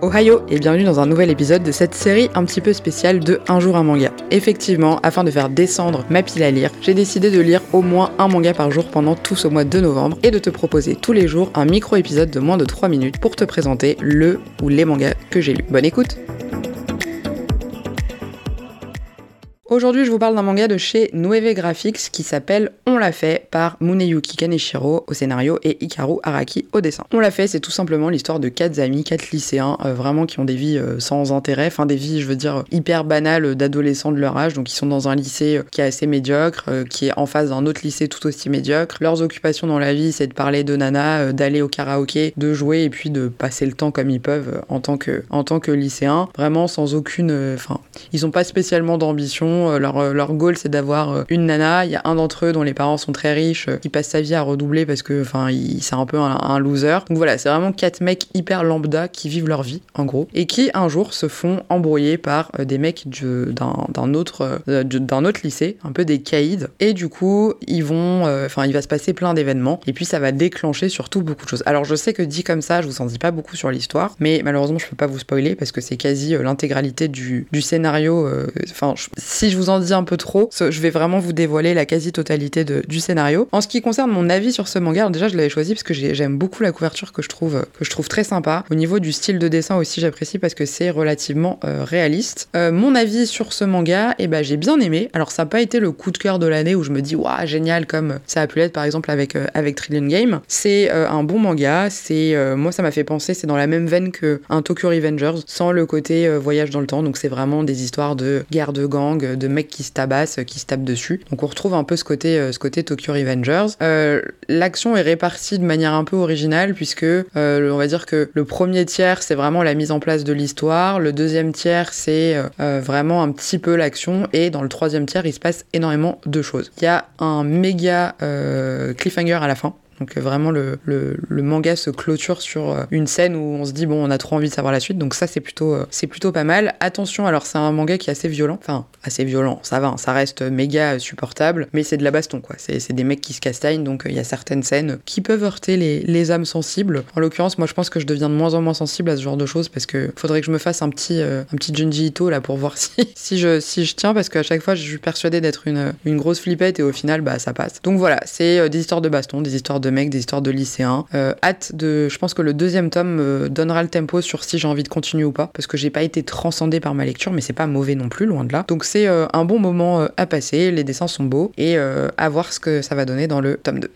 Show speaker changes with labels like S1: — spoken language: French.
S1: Ohio et bienvenue dans un nouvel épisode de cette série un petit peu spéciale de Un jour un manga. Effectivement, afin de faire descendre ma pile à lire, j'ai décidé de lire au moins un manga par jour pendant tout ce mois de novembre et de te proposer tous les jours un micro-épisode de moins de 3 minutes pour te présenter le ou les mangas que j'ai lus. Bonne écoute Aujourd'hui, je vous parle d'un manga de chez Nueve Graphics qui s'appelle On l'a fait par Muneyuki Kaneshiro au scénario et Hikaru Araki au dessin. On l'a fait, c'est tout simplement l'histoire de quatre amis, quatre lycéens, euh, vraiment qui ont des vies euh, sans intérêt, enfin des vies, je veux dire, hyper banales d'adolescents de leur âge. Donc ils sont dans un lycée euh, qui est assez médiocre, qui est en face d'un autre lycée tout aussi médiocre. Leurs occupations dans la vie, c'est de parler de nana, d'aller au karaoké, de jouer et puis de passer le temps comme ils peuvent en tant que en tant que lycéens. Vraiment sans aucune, enfin, ils ont pas spécialement d'ambition euh, leur, euh, leur goal, c'est d'avoir euh, une nana. Il y a un d'entre eux dont les parents sont très riches, qui passe sa vie à redoubler parce que, enfin, c'est un peu un, loser. Donc voilà, c'est vraiment quatre mecs hyper lambda qui vivent leur vie, en gros, et qui un jour se font embrouiller par des mecs d'un autre, d'un autre lycée, un peu des caïds. Et du coup, ils vont, enfin, il va se passer plein d'événements, et puis ça va déclencher surtout beaucoup de choses. Alors je sais que dit comme ça, je vous en dis pas beaucoup sur l'histoire, mais malheureusement, je peux pas vous spoiler parce que c'est quasi l'intégralité du, du, scénario. Enfin, si je vous en dis un peu trop, je vais vraiment vous dévoiler la quasi-totalité du scénario. En ce qui concerne mon avis sur ce manga, déjà je l'avais choisi parce que j'aime beaucoup la couverture que je trouve que je trouve très sympa. Au niveau du style de dessin aussi, j'apprécie parce que c'est relativement euh, réaliste. Euh, mon avis sur ce manga, eh ben j'ai bien aimé. Alors ça n'a pas été le coup de cœur de l'année où je me dis waouh génial comme ça a pu l'être par exemple avec euh, avec Trillion Game. C'est un bon manga. C'est moi ça m'a fait penser, c'est dans la même veine que un Tokyo Revengers sans le côté voyage dans le temps. Donc c'est vraiment des histoires de guerre de gang, de mecs qui se tabassent, qui se tapent dessus. Donc on retrouve un peu ce côté, euh, ce côté Tokyo Revengers. Euh, l'action est répartie de manière un peu originale puisque euh, on va dire que le premier tiers c'est vraiment la mise en place de l'histoire, le deuxième tiers c'est vraiment un petit peu l'action et dans le troisième tiers il se passe énormément de choses. Il y a un méga cliffhanger à la fin donc euh, vraiment le, le, manga se clôture sur euh, une scène où on se dit bon on a trop envie de savoir la suite donc ça c'est plutôt euh, c'est plutôt pas mal. Attention alors c'est un manga qui est assez violent, enfin assez violent, ça va, hein, ça reste méga supportable, mais c'est de la baston quoi. C'est des mecs qui se castagnent donc il y a certaines scènes qui peuvent heurter les, les âmes sensibles. En l'occurrence moi je pense que je deviens de moins en moins sensible à ce genre de choses parce que faudrait que je me fasse un petit un petit Junji Ito là pour voir si si je si je tiens parce qu'à chaque fois je suis persuadée d'être une, une grosse flippette et au final bah ça passe. Donc voilà c'est des histoires de baston, des histoires de de mecs, des histoires de lycéens. Euh, hâte de. Je pense que le deuxième tome me donnera le tempo sur si j'ai envie de continuer ou pas, parce que j'ai pas été transcendé par ma lecture, mais c'est pas mauvais non plus, loin de là. Donc c'est euh, un bon moment euh, à passer, les dessins sont beaux, et à voir ce que ça va donner dans le tome 2.